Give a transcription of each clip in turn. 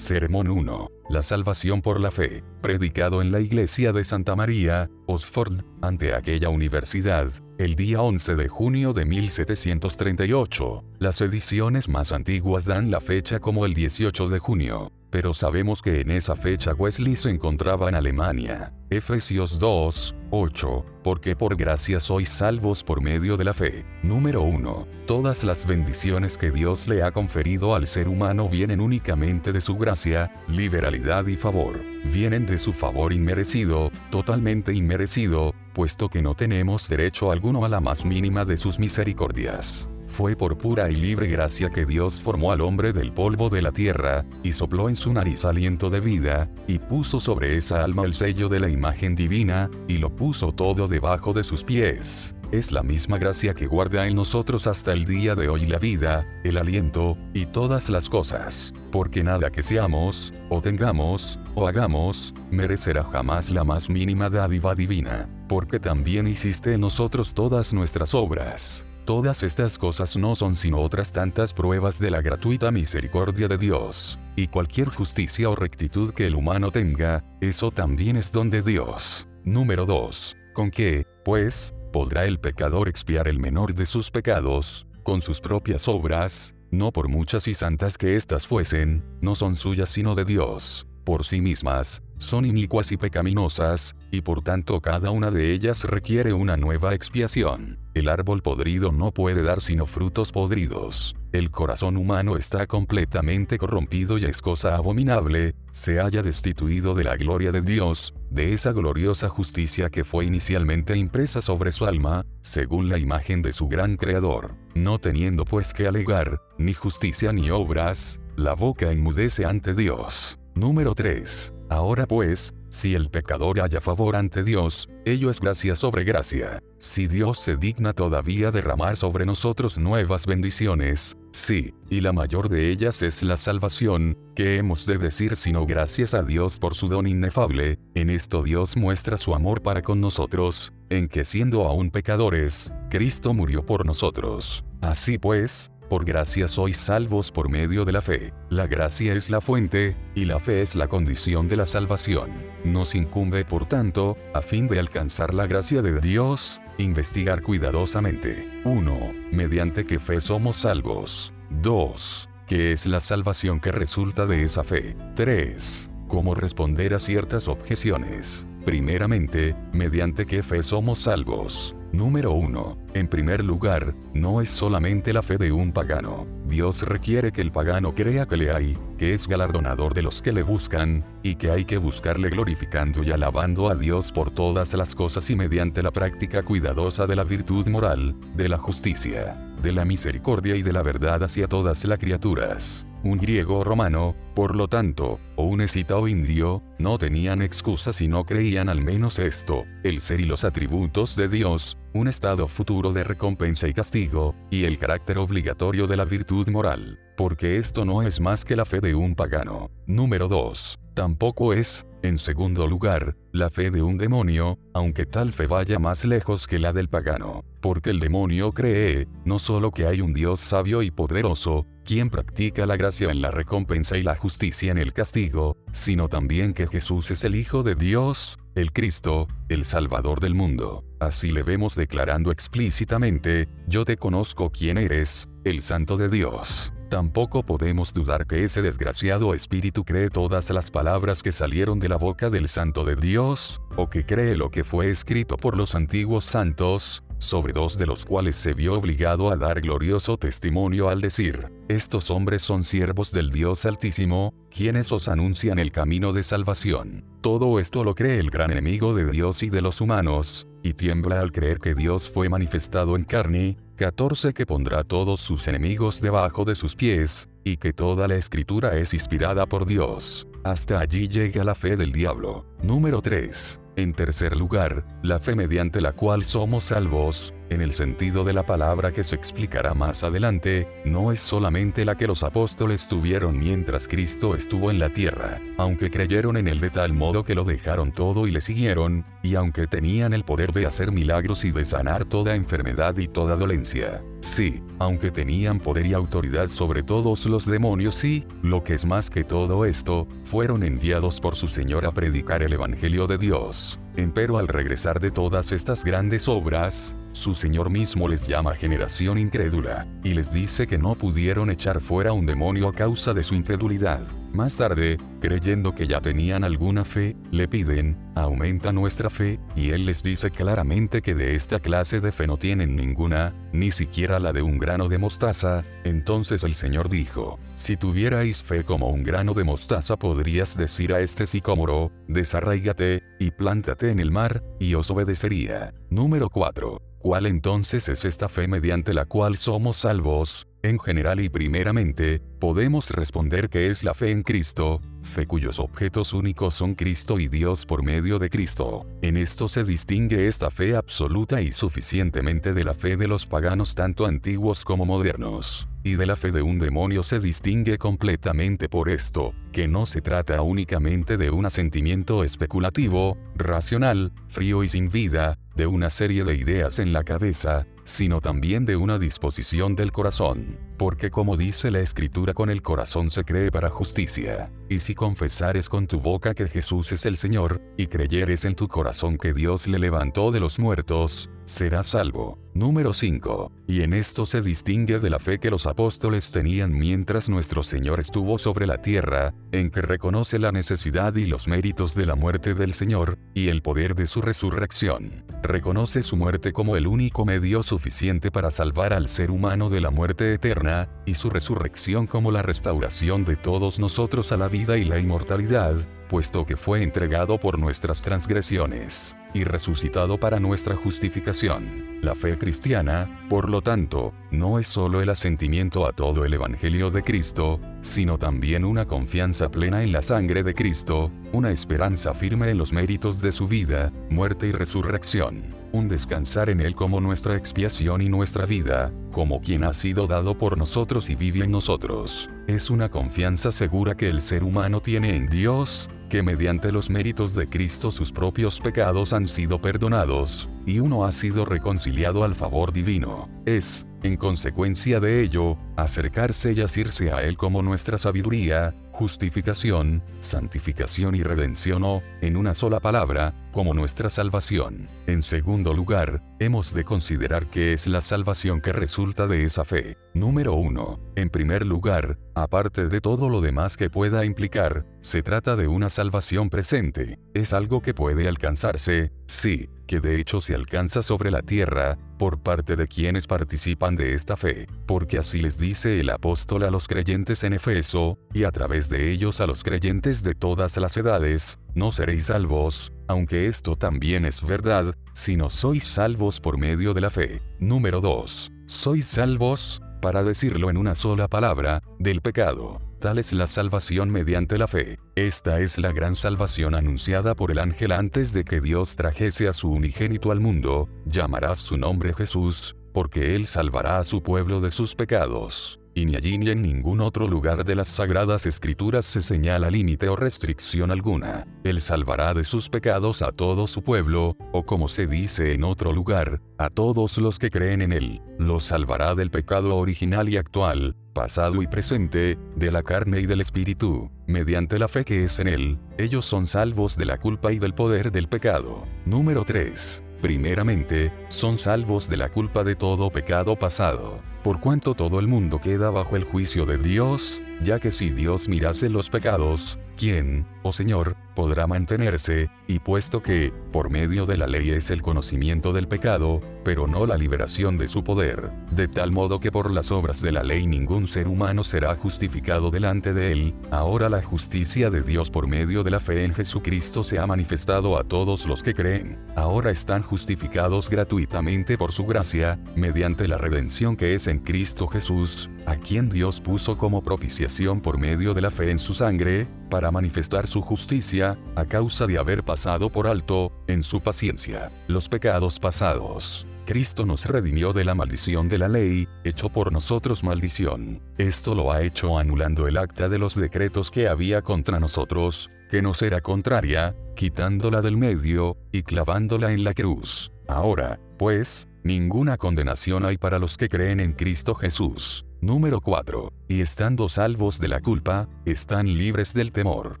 Sermón 1. La salvación por la fe. Predicado en la iglesia de Santa María, Oxford, ante aquella universidad, el día 11 de junio de 1738. Las ediciones más antiguas dan la fecha como el 18 de junio pero sabemos que en esa fecha Wesley se encontraba en Alemania. Efesios 2, 8, porque por gracia sois salvos por medio de la fe. Número 1. Todas las bendiciones que Dios le ha conferido al ser humano vienen únicamente de su gracia, liberalidad y favor. Vienen de su favor inmerecido, totalmente inmerecido, puesto que no tenemos derecho alguno a la más mínima de sus misericordias. Fue por pura y libre gracia que Dios formó al hombre del polvo de la tierra, y sopló en su nariz aliento de vida, y puso sobre esa alma el sello de la imagen divina, y lo puso todo debajo de sus pies. Es la misma gracia que guarda en nosotros hasta el día de hoy la vida, el aliento, y todas las cosas, porque nada que seamos, o tengamos, o hagamos, merecerá jamás la más mínima dádiva divina, porque también hiciste en nosotros todas nuestras obras Todas estas cosas no son sino otras tantas pruebas de la gratuita misericordia de Dios, y cualquier justicia o rectitud que el humano tenga, eso también es don de Dios. Número 2. ¿Con qué, pues, podrá el pecador expiar el menor de sus pecados? Con sus propias obras, no por muchas y santas que éstas fuesen, no son suyas sino de Dios por sí mismas, son inicuas y pecaminosas, y por tanto cada una de ellas requiere una nueva expiación. El árbol podrido no puede dar sino frutos podridos. El corazón humano está completamente corrompido y es cosa abominable, se haya destituido de la gloria de Dios, de esa gloriosa justicia que fue inicialmente impresa sobre su alma, según la imagen de su gran Creador. No teniendo pues que alegar, ni justicia ni obras, la boca enmudece ante Dios. Número 3. Ahora pues, si el pecador haya favor ante Dios, ello es gracia sobre gracia. Si Dios se digna todavía derramar sobre nosotros nuevas bendiciones, sí, y la mayor de ellas es la salvación, que hemos de decir sino gracias a Dios por su don inefable, en esto Dios muestra su amor para con nosotros, en que siendo aún pecadores, Cristo murió por nosotros. Así pues, por gracia sois salvos por medio de la fe. La gracia es la fuente, y la fe es la condición de la salvación. Nos incumbe, por tanto, a fin de alcanzar la gracia de Dios, investigar cuidadosamente. 1. Mediante qué fe somos salvos. 2. ¿Qué es la salvación que resulta de esa fe? 3. Cómo responder a ciertas objeciones. Primeramente, mediante qué fe somos salvos. Número 1. En primer lugar, no es solamente la fe de un pagano. Dios requiere que el pagano crea que le hay, que es galardonador de los que le buscan, y que hay que buscarle glorificando y alabando a Dios por todas las cosas y mediante la práctica cuidadosa de la virtud moral, de la justicia, de la misericordia y de la verdad hacia todas las criaturas un griego romano, por lo tanto, o un escita o indio, no tenían excusa si no creían al menos esto, el ser y los atributos de Dios, un estado futuro de recompensa y castigo, y el carácter obligatorio de la virtud moral, porque esto no es más que la fe de un pagano. Número 2. Tampoco es, en segundo lugar, la fe de un demonio, aunque tal fe vaya más lejos que la del pagano, porque el demonio cree, no solo que hay un Dios sabio y poderoso, quien practica la gracia en la recompensa y la justicia en el castigo, sino también que Jesús es el Hijo de Dios, el Cristo, el Salvador del mundo. Así le vemos declarando explícitamente, yo te conozco quién eres, el Santo de Dios. Tampoco podemos dudar que ese desgraciado espíritu cree todas las palabras que salieron de la boca del Santo de Dios, o que cree lo que fue escrito por los antiguos santos, sobre dos de los cuales se vio obligado a dar glorioso testimonio al decir, estos hombres son siervos del Dios Altísimo, quienes os anuncian el camino de salvación. Todo esto lo cree el gran enemigo de Dios y de los humanos, y tiembla al creer que Dios fue manifestado en carne, 14 que pondrá todos sus enemigos debajo de sus pies, y que toda la escritura es inspirada por Dios. Hasta allí llega la fe del diablo. Número 3. En tercer lugar, la fe mediante la cual somos salvos, en el sentido de la palabra que se explicará más adelante, no es solamente la que los apóstoles tuvieron mientras Cristo estuvo en la tierra, aunque creyeron en él de tal modo que lo dejaron todo y le siguieron, y aunque tenían el poder de hacer milagros y de sanar toda enfermedad y toda dolencia. Sí, aunque tenían poder y autoridad sobre todos los demonios y, lo que es más que todo esto, fueron enviados por su Señor a predicar el Evangelio de Dios. Empero al regresar de todas estas grandes obras, su Señor mismo les llama generación incrédula, y les dice que no pudieron echar fuera un demonio a causa de su incredulidad. Más tarde, creyendo que ya tenían alguna fe, le piden, aumenta nuestra fe, y él les dice claramente que de esta clase de fe no tienen ninguna, ni siquiera la de un grano de mostaza, entonces el Señor dijo, si tuvierais fe como un grano de mostaza podrías decir a este sicómoro, desarraígate, y plántate en el mar, y os obedecería. Número 4. ¿Cuál entonces es esta fe mediante la cual somos salvos? En general y primeramente, podemos responder que es la fe en Cristo, fe cuyos objetos únicos son Cristo y Dios por medio de Cristo. En esto se distingue esta fe absoluta y suficientemente de la fe de los paganos tanto antiguos como modernos. Y de la fe de un demonio se distingue completamente por esto, que no se trata únicamente de un asentimiento especulativo, racional, frío y sin vida, de una serie de ideas en la cabeza, sino también de una disposición del corazón, porque como dice la escritura con el corazón se cree para justicia, y si confesares con tu boca que Jesús es el Señor, y creyeres en tu corazón que Dios le levantó de los muertos, serás salvo. Número 5. Y en esto se distingue de la fe que los apóstoles tenían mientras nuestro Señor estuvo sobre la tierra, en que reconoce la necesidad y los méritos de la muerte del Señor, y el poder de su resurrección. Reconoce su muerte como el único medio suficiente para salvar al ser humano de la muerte eterna, y su resurrección como la restauración de todos nosotros a la vida y la inmortalidad, puesto que fue entregado por nuestras transgresiones, y resucitado para nuestra justificación. La fe cristiana, por lo tanto, no es solo el asentimiento a todo el Evangelio de Cristo, sino también una confianza plena en la sangre de Cristo, una esperanza firme en los méritos de su vida, muerte y resurrección un descansar en Él como nuestra expiación y nuestra vida, como quien ha sido dado por nosotros y vive en nosotros. Es una confianza segura que el ser humano tiene en Dios, que mediante los méritos de Cristo sus propios pecados han sido perdonados, y uno ha sido reconciliado al favor divino. Es, en consecuencia de ello, acercarse y asirse a Él como nuestra sabiduría, justificación, santificación y redención o, en una sola palabra, como nuestra salvación. En segundo lugar, hemos de considerar qué es la salvación que resulta de esa fe. Número 1. En primer lugar, aparte de todo lo demás que pueda implicar, se trata de una salvación presente. Es algo que puede alcanzarse, sí, que de hecho se alcanza sobre la tierra, por parte de quienes participan de esta fe, porque así les dice el apóstol a los creyentes en Efeso, y a través de ellos a los creyentes de todas las edades, no seréis salvos, aunque esto también es verdad, sino sois salvos por medio de la fe. Número 2. Sois salvos, para decirlo en una sola palabra, del pecado. Tal es la salvación mediante la fe. Esta es la gran salvación anunciada por el ángel antes de que Dios trajese a su unigénito al mundo, llamarás su nombre Jesús, porque él salvará a su pueblo de sus pecados y ni allí ni en ningún otro lugar de las sagradas escrituras se señala límite o restricción alguna. Él salvará de sus pecados a todo su pueblo, o como se dice en otro lugar, a todos los que creen en él. Los salvará del pecado original y actual, pasado y presente, de la carne y del espíritu. Mediante la fe que es en él, ellos son salvos de la culpa y del poder del pecado. Número 3. Primeramente, son salvos de la culpa de todo pecado pasado. Por cuanto todo el mundo queda bajo el juicio de Dios, ya que si Dios mirase los pecados, ¿quién, oh Señor, podrá mantenerse? Y puesto que, por medio de la ley es el conocimiento del pecado, pero no la liberación de su poder, de tal modo que por las obras de la ley ningún ser humano será justificado delante de él, ahora la justicia de Dios por medio de la fe en Jesucristo se ha manifestado a todos los que creen. Ahora están justificados gratuitamente por su gracia, mediante la redención que es en Cristo Jesús, a quien Dios puso como propiciación por medio de la fe en su sangre, para manifestar su justicia, a causa de haber pasado por alto, en su paciencia, los pecados pasados Cristo nos redimió de la maldición de la ley, hecho por nosotros maldición. Esto lo ha hecho anulando el acta de los decretos que había contra nosotros, que nos era contraria, quitándola del medio, y clavándola en la cruz. Ahora, pues, ninguna condenación hay para los que creen en Cristo Jesús. Número 4. Y estando salvos de la culpa, están libres del temor,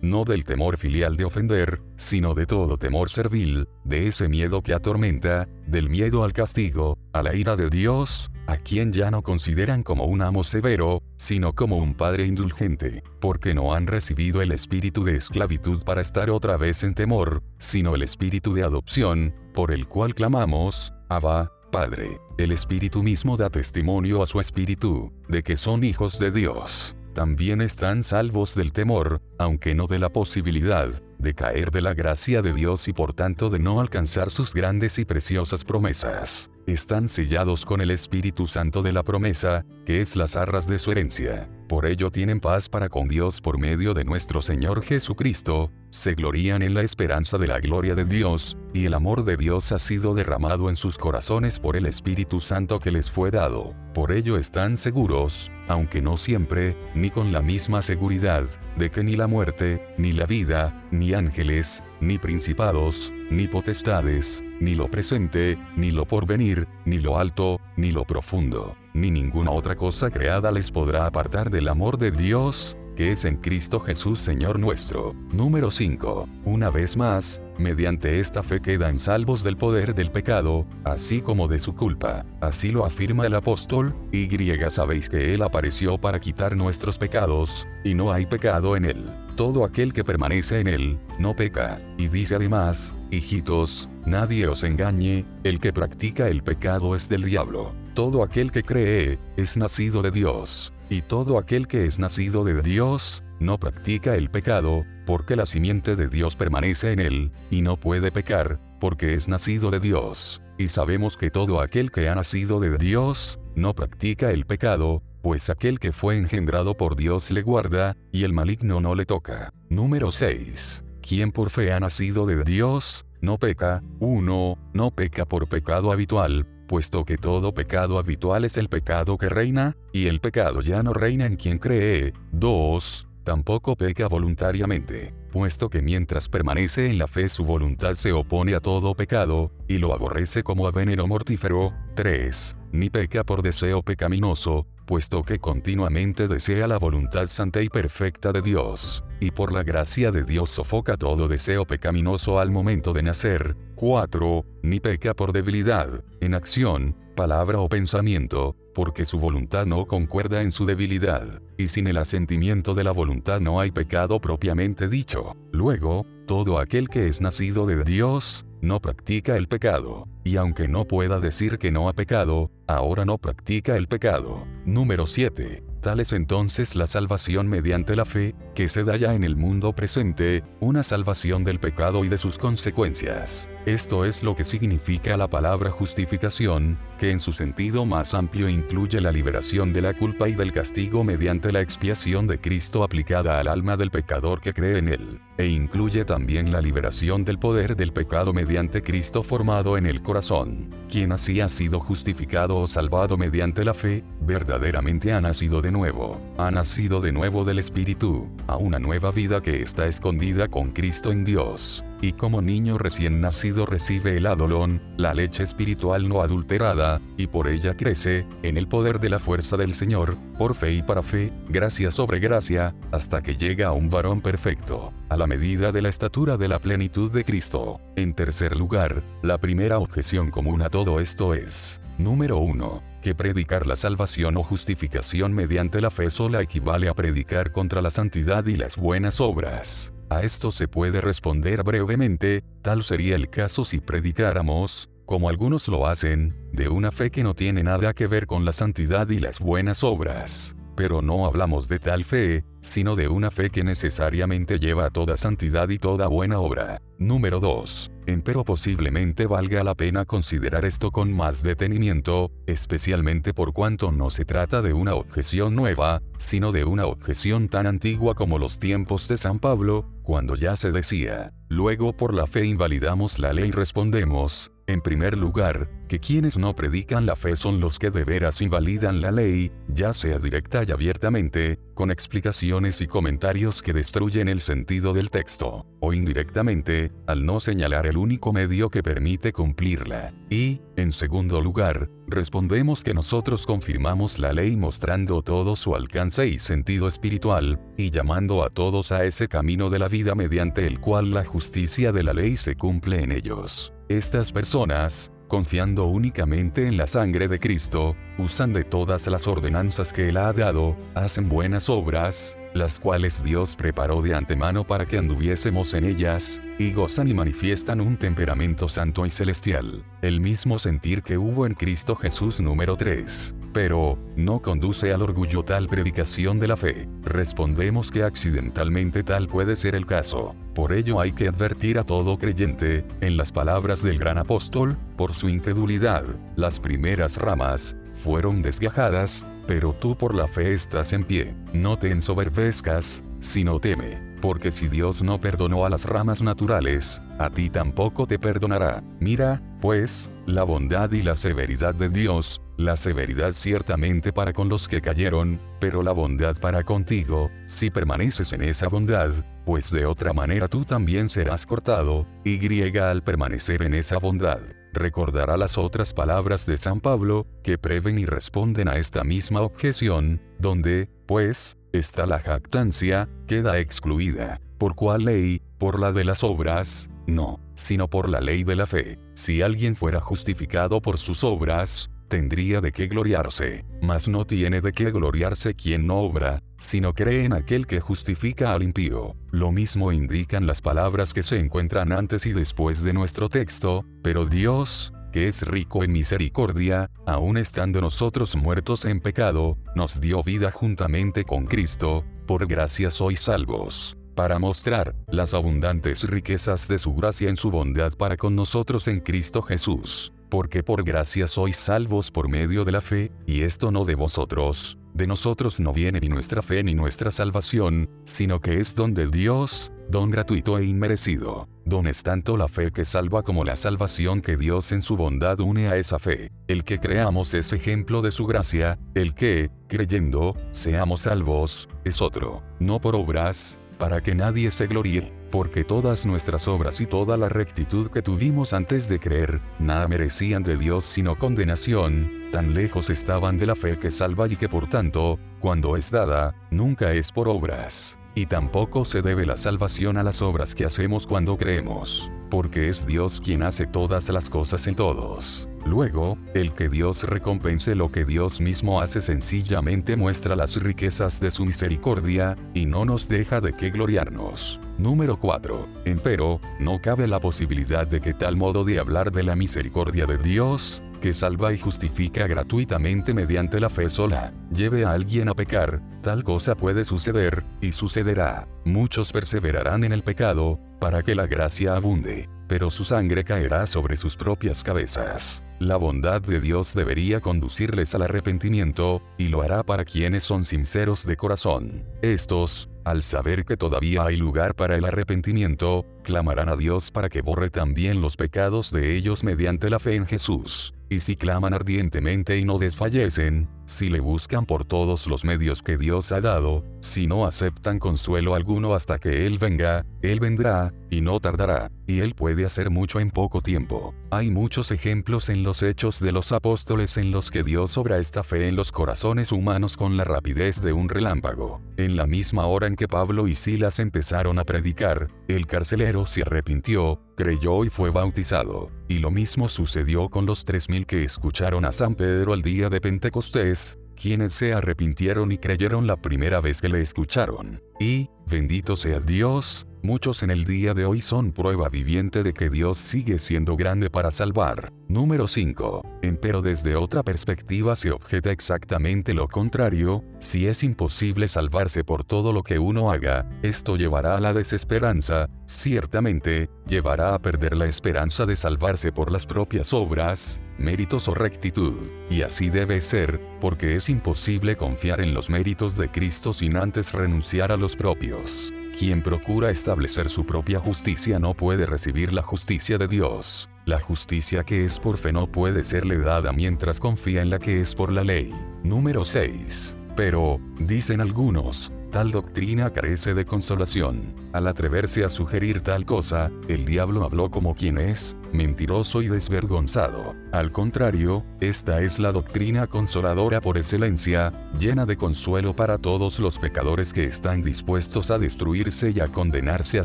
no del temor filial de ofender, sino de todo temor servil, de ese miedo que atormenta, del miedo al castigo, a la ira de Dios, a quien ya no consideran como un amo severo, sino como un padre indulgente, porque no han recibido el espíritu de esclavitud para estar otra vez en temor, sino el espíritu de adopción, por el cual clamamos, Abba, Padre, el Espíritu mismo da testimonio a su Espíritu, de que son hijos de Dios. También están salvos del temor, aunque no de la posibilidad, de caer de la gracia de Dios y por tanto de no alcanzar sus grandes y preciosas promesas. Están sellados con el Espíritu Santo de la promesa, que es las arras de su herencia. Por ello tienen paz para con Dios por medio de nuestro Señor Jesucristo, se glorían en la esperanza de la gloria de Dios, y el amor de Dios ha sido derramado en sus corazones por el Espíritu Santo que les fue dado. Por ello están seguros, aunque no siempre, ni con la misma seguridad, de que ni la muerte, ni la vida, ni ángeles, ni principados, ni potestades, ni lo presente, ni lo porvenir, ni lo alto, ni lo profundo, ni ninguna otra cosa creada les podrá apartar del amor de Dios, que es en Cristo Jesús Señor nuestro. Número 5. Una vez más, mediante esta fe quedan salvos del poder del pecado, así como de su culpa. Así lo afirma el apóstol, y griega sabéis que Él apareció para quitar nuestros pecados, y no hay pecado en Él. Todo aquel que permanece en Él, no peca. Y dice además, hijitos, nadie os engañe, el que practica el pecado es del diablo. Todo aquel que cree, es nacido de Dios. Y todo aquel que es nacido de Dios, no practica el pecado, porque la simiente de Dios permanece en él, y no puede pecar, porque es nacido de Dios. Y sabemos que todo aquel que ha nacido de Dios, no practica el pecado, pues aquel que fue engendrado por Dios le guarda, y el maligno no le toca. Número 6. Quien por fe ha nacido de Dios, no peca. 1. No peca por pecado habitual, puesto que todo pecado habitual es el pecado que reina, y el pecado ya no reina en quien cree. 2. Tampoco peca voluntariamente, puesto que mientras permanece en la fe su voluntad se opone a todo pecado, y lo aborrece como a veneno mortífero. 3. Ni peca por deseo pecaminoso, puesto que continuamente desea la voluntad santa y perfecta de Dios, y por la gracia de Dios sofoca todo deseo pecaminoso al momento de nacer. 4. Ni peca por debilidad, en acción, palabra o pensamiento, porque su voluntad no concuerda en su debilidad, y sin el asentimiento de la voluntad no hay pecado propiamente dicho. Luego, todo aquel que es nacido de Dios, no practica el pecado, y aunque no pueda decir que no ha pecado, ahora no practica el pecado. Número 7. Tal es entonces la salvación mediante la fe, que se da ya en el mundo presente, una salvación del pecado y de sus consecuencias. Esto es lo que significa la palabra justificación, que en su sentido más amplio incluye la liberación de la culpa y del castigo mediante la expiación de Cristo aplicada al alma del pecador que cree en él, e incluye también la liberación del poder del pecado mediante Cristo formado en el corazón. Quien así ha sido justificado o salvado mediante la fe, verdaderamente ha nacido de nuevo, ha nacido de nuevo del Espíritu, a una nueva vida que está escondida con Cristo en Dios y como niño recién nacido recibe el adolón, la leche espiritual no adulterada, y por ella crece, en el poder de la fuerza del Señor, por fe y para fe, gracia sobre gracia, hasta que llega a un varón perfecto, a la medida de la estatura de la plenitud de Cristo. En tercer lugar, la primera objeción común a todo esto es, número 1 que predicar la salvación o justificación mediante la fe sola equivale a predicar contra la santidad y las buenas obras. A esto se puede responder brevemente, tal sería el caso si predicáramos, como algunos lo hacen, de una fe que no tiene nada que ver con la santidad y las buenas obras. Pero no hablamos de tal fe, sino de una fe que necesariamente lleva a toda santidad y toda buena obra. Número 2. Empero posiblemente valga la pena considerar esto con más detenimiento, especialmente por cuanto no se trata de una objeción nueva, sino de una objeción tan antigua como los tiempos de San Pablo, cuando ya se decía, luego por la fe invalidamos la ley respondemos, en primer lugar, que quienes no predican la fe son los que de veras invalidan la ley, ya sea directa y abiertamente, con explicaciones y comentarios que destruyen el sentido del texto, o indirectamente, al no señalar el único medio que permite cumplirla. Y, en segundo lugar, respondemos que nosotros confirmamos la ley mostrando todo su alcance y sentido espiritual, y llamando a todos a ese camino de la vida mediante el cual la justicia de la ley se cumple en ellos. Estas personas, confiando únicamente en la sangre de Cristo, usan de todas las ordenanzas que Él ha dado, hacen buenas obras, las cuales Dios preparó de antemano para que anduviésemos en ellas, y gozan y manifiestan un temperamento santo y celestial, el mismo sentir que hubo en Cristo Jesús número 3 pero, no conduce al orgullo tal predicación de la fe. Respondemos que accidentalmente tal puede ser el caso. Por ello hay que advertir a todo creyente, en las palabras del gran apóstol, por su incredulidad, las primeras ramas, fueron desgajadas, pero tú por la fe estás en pie. No te ensoberbezcas, sino teme porque si Dios no perdonó a las ramas naturales, a ti tampoco te perdonará. Mira, pues, la bondad y la severidad de Dios, la severidad ciertamente para con los que cayeron, pero la bondad para contigo, si permaneces en esa bondad, pues de otra manera tú también serás cortado, y al permanecer en esa bondad. Recordará las otras palabras de San Pablo, que preven y responden a esta misma objeción, donde, pues, está la jactancia, queda excluida. ¿Por cuál ley? ¿Por la de las obras? No, sino por la ley de la fe. Si alguien fuera justificado por sus obras, tendría de qué gloriarse, mas no tiene de qué gloriarse quien no obra, sino cree en aquel que justifica al impío. Lo mismo indican las palabras que se encuentran antes y después de nuestro texto, pero Dios, que es rico en misericordia, aun estando nosotros muertos en pecado, nos dio vida juntamente con Cristo, por gracia sois salvos para mostrar las abundantes riquezas de su gracia en su bondad para con nosotros en Cristo Jesús. Porque por gracia sois salvos por medio de la fe, y esto no de vosotros, de nosotros no viene ni nuestra fe ni nuestra salvación, sino que es don de Dios, don gratuito e inmerecido. Don es tanto la fe que salva como la salvación que Dios en su bondad une a esa fe. El que creamos es ejemplo de su gracia, el que, creyendo, seamos salvos, es otro, no por obras, para que nadie se gloríe, porque todas nuestras obras y toda la rectitud que tuvimos antes de creer, nada merecían de Dios sino condenación, tan lejos estaban de la fe que salva y que por tanto, cuando es dada, nunca es por obras. Y tampoco se debe la salvación a las obras que hacemos cuando creemos, porque es Dios quien hace todas las cosas en todos. Luego, el que Dios recompense lo que Dios mismo hace sencillamente muestra las riquezas de su misericordia, y no nos deja de qué gloriarnos. Número 4. Empero, no cabe la posibilidad de que tal modo de hablar de la misericordia de Dios, que salva y justifica gratuitamente mediante la fe sola, lleve a alguien a pecar, tal cosa puede suceder, y sucederá. Muchos perseverarán en el pecado, para que la gracia abunde, pero su sangre caerá sobre sus propias cabezas. La bondad de Dios debería conducirles al arrepentimiento, y lo hará para quienes son sinceros de corazón. Estos, al saber que todavía hay lugar para el arrepentimiento, clamarán a Dios para que borre también los pecados de ellos mediante la fe en Jesús. Y si claman ardientemente y no desfallecen, si le buscan por todos los medios que Dios ha dado, si no aceptan consuelo alguno hasta que Él venga, Él vendrá, y no tardará, y Él puede hacer mucho en poco tiempo. Hay muchos ejemplos en los hechos de los apóstoles en los que Dios obra esta fe en los corazones humanos con la rapidez de un relámpago. En la misma hora en que Pablo y Silas empezaron a predicar, el carcelero se arrepintió, creyó y fue bautizado. Y lo mismo sucedió con los tres mil que escucharon a San Pedro el día de Pentecostés, quienes se arrepintieron y creyeron la primera vez que le escucharon. Y, bendito sea Dios, muchos en el día de hoy son prueba viviente de que Dios sigue siendo grande para salvar. Número 5. Empero desde otra perspectiva se objeta exactamente lo contrario, si es imposible salvarse por todo lo que uno haga, esto llevará a la desesperanza, ciertamente, llevará a perder la esperanza de salvarse por las propias obras, méritos o rectitud. Y así debe ser, porque es imposible confiar en los méritos de Cristo sin antes renunciar a los propios. Quien procura establecer su propia justicia no puede recibir la justicia de Dios. La justicia que es por fe no puede serle dada mientras confía en la que es por la ley. Número 6. Pero, dicen algunos, Tal doctrina carece de consolación. Al atreverse a sugerir tal cosa, el diablo habló como quien es, mentiroso y desvergonzado. Al contrario, esta es la doctrina consoladora por excelencia, llena de consuelo para todos los pecadores que están dispuestos a destruirse y a condenarse a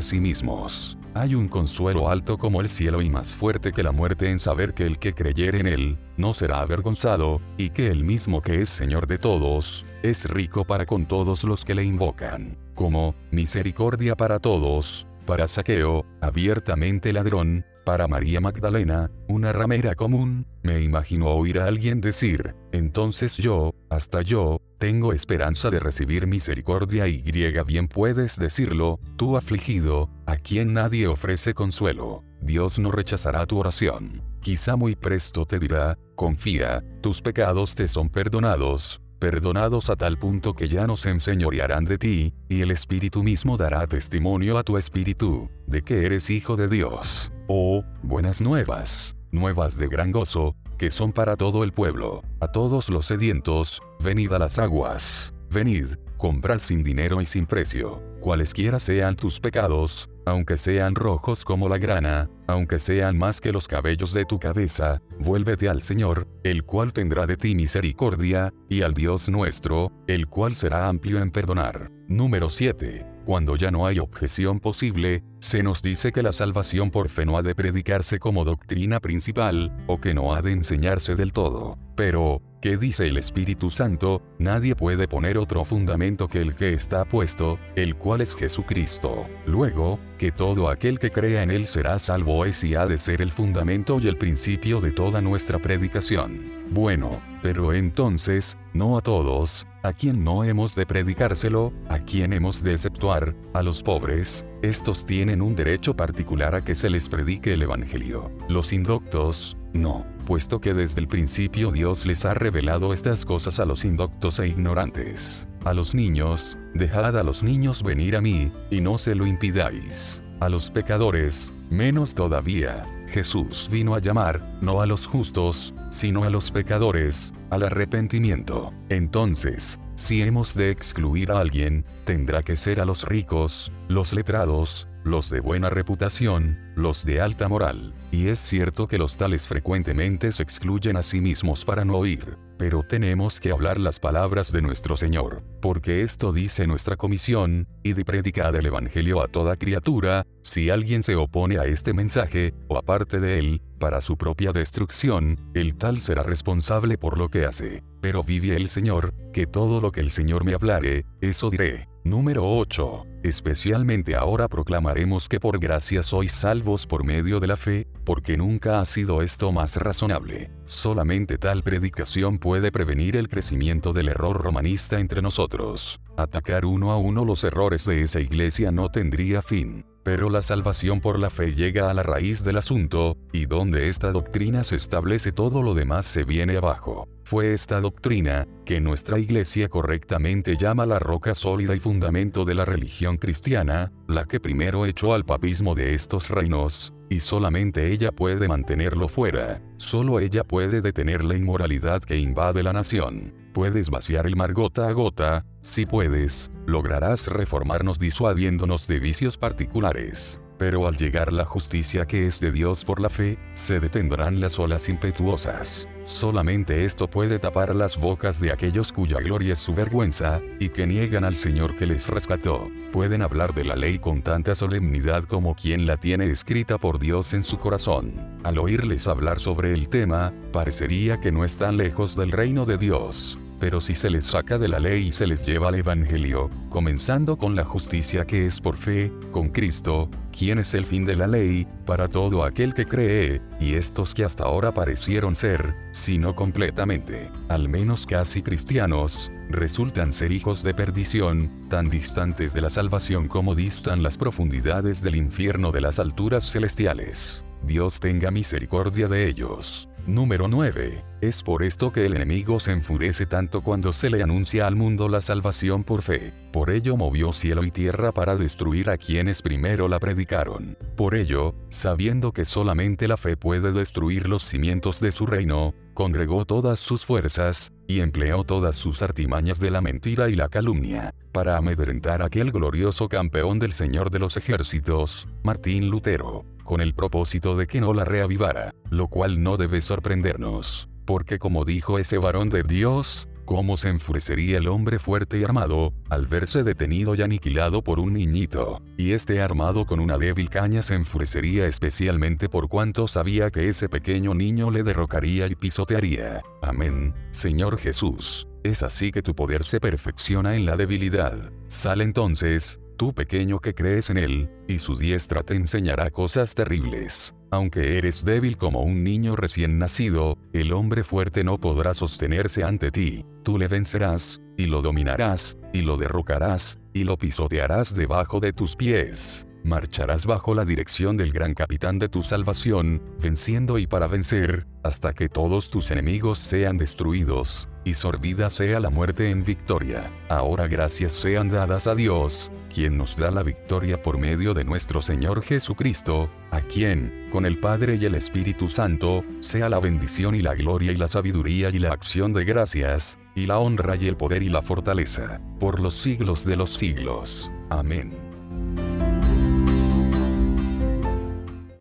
sí mismos. Hay un consuelo alto como el cielo y más fuerte que la muerte en saber que el que creyere en él, no será avergonzado, y que el mismo que es Señor de todos, es rico para con todos los que le invocan, como misericordia para todos, para saqueo, abiertamente ladrón, para María Magdalena, una ramera común, me imagino oír a alguien decir, entonces yo, hasta yo, tengo esperanza de recibir misericordia y griega bien puedes decirlo, tú afligido, a quien nadie ofrece consuelo, Dios no rechazará tu oración. Quizá muy presto te dirá, confía, tus pecados te son perdonados, perdonados a tal punto que ya no se enseñorearán de ti, y el Espíritu mismo dará testimonio a tu espíritu, de que eres hijo de Dios. Oh, buenas nuevas, nuevas de gran gozo, que son para todo el pueblo, a todos los sedientos, venid a las aguas, venid, comprad sin dinero y sin precio, cualesquiera sean tus pecados, aunque sean rojos como la grana, aunque sean más que los cabellos de tu cabeza, vuélvete al Señor, el cual tendrá de ti misericordia, y al Dios nuestro, el cual será amplio en perdonar. Número 7. Cuando ya no hay objeción posible, se nos dice que la salvación por fe no ha de predicarse como doctrina principal, o que no ha de enseñarse del todo. Pero, ¿qué dice el Espíritu Santo? Nadie puede poner otro fundamento que el que está puesto, el cual es Jesucristo. Luego, que todo aquel que crea en él será salvo es y ha de ser el fundamento y el principio de toda nuestra predicación. Bueno, pero entonces, no a todos, a quien no hemos de predicárselo, a quien hemos de exceptuar, a los pobres, estos tienen un derecho particular a que se les predique el Evangelio. Los indoctos, no, puesto que desde el principio Dios les ha revelado estas cosas a los indoctos e ignorantes. A los niños, dejad a los niños venir a mí, y no se lo impidáis. A los pecadores, menos todavía. Jesús vino a llamar, no a los justos, sino a los pecadores, al arrepentimiento. Entonces, si hemos de excluir a alguien, tendrá que ser a los ricos, los letrados, los de buena reputación, los de alta moral. Y es cierto que los tales frecuentemente se excluyen a sí mismos para no oír. Pero tenemos que hablar las palabras de nuestro Señor, porque esto dice nuestra comisión, y de predicar el Evangelio a toda criatura, si alguien se opone a este mensaje, o aparte de él, para su propia destrucción, el tal será responsable por lo que hace. Pero vive el Señor, que todo lo que el Señor me hablare, eso diré. Número 8. Especialmente ahora proclamaremos que por gracia sois salvos por medio de la fe, porque nunca ha sido esto más razonable. Solamente tal predicación puede prevenir el crecimiento del error romanista entre nosotros. Atacar uno a uno los errores de esa iglesia no tendría fin. Pero la salvación por la fe llega a la raíz del asunto, y donde esta doctrina se establece todo lo demás se viene abajo. Fue esta doctrina, que nuestra iglesia correctamente llama la roca sólida y fundamento de la religión cristiana, la que primero echó al papismo de estos reinos, y solamente ella puede mantenerlo fuera, solo ella puede detener la inmoralidad que invade la nación. Puedes vaciar el mar gota a gota, si puedes, lograrás reformarnos disuadiéndonos de vicios particulares. Pero al llegar la justicia que es de Dios por la fe, se detendrán las olas impetuosas. Solamente esto puede tapar las bocas de aquellos cuya gloria es su vergüenza, y que niegan al Señor que les rescató. Pueden hablar de la ley con tanta solemnidad como quien la tiene escrita por Dios en su corazón. Al oírles hablar sobre el tema, parecería que no están lejos del reino de Dios Pero si se les saca de la ley y se les lleva al Evangelio, comenzando con la justicia que es por fe, con Cristo, quien es el fin de la ley, para todo aquel que cree, y estos que hasta ahora parecieron ser, sino completamente, al menos casi cristianos, resultan ser hijos de perdición, tan distantes de la salvación como distan las profundidades del infierno de las alturas celestiales. Dios tenga misericordia de ellos. Número 9. Es por esto que el enemigo se enfurece tanto cuando se le anuncia al mundo la salvación por fe. Por ello movió cielo y tierra para destruir a quienes primero la predicaron. Por ello, sabiendo que solamente la fe puede destruir los cimientos de su reino, congregó todas sus fuerzas, y empleó todas sus artimañas de la mentira y la calumnia, para amedrentar a aquel glorioso campeón del Señor de los ejércitos, Martín Lutero con el propósito de que no la reavivara, lo cual no debe sorprendernos, porque como dijo ese varón de Dios, cómo se enfurecería el hombre fuerte y armado, al verse detenido y aniquilado por un niñito, y este armado con una débil caña se enfurecería especialmente por cuanto sabía que ese pequeño niño le derrocaría y pisotearía. Amén, Señor Jesús. Es así que tu poder se perfecciona en la debilidad. Sal entonces, tú pequeño que crees en él, y su diestra te enseñará cosas terribles. Aunque eres débil como un niño recién nacido, el hombre fuerte no podrá sostenerse ante ti, tú le vencerás, y lo dominarás, y lo derrocarás, y lo pisotearás debajo de tus pies. Marcharás bajo la dirección del gran capitán de tu salvación, venciendo y para vencer, hasta que todos tus enemigos sean destruidos, y sorbida sea la muerte en victoria. Ahora gracias sean dadas a Dios, quien nos da la victoria por medio de nuestro Señor Jesucristo, a quien, con el Padre y el Espíritu Santo, sea la bendición y la gloria y la sabiduría y la acción de gracias, y la honra y el poder y la fortaleza, por los siglos de los siglos. Amén.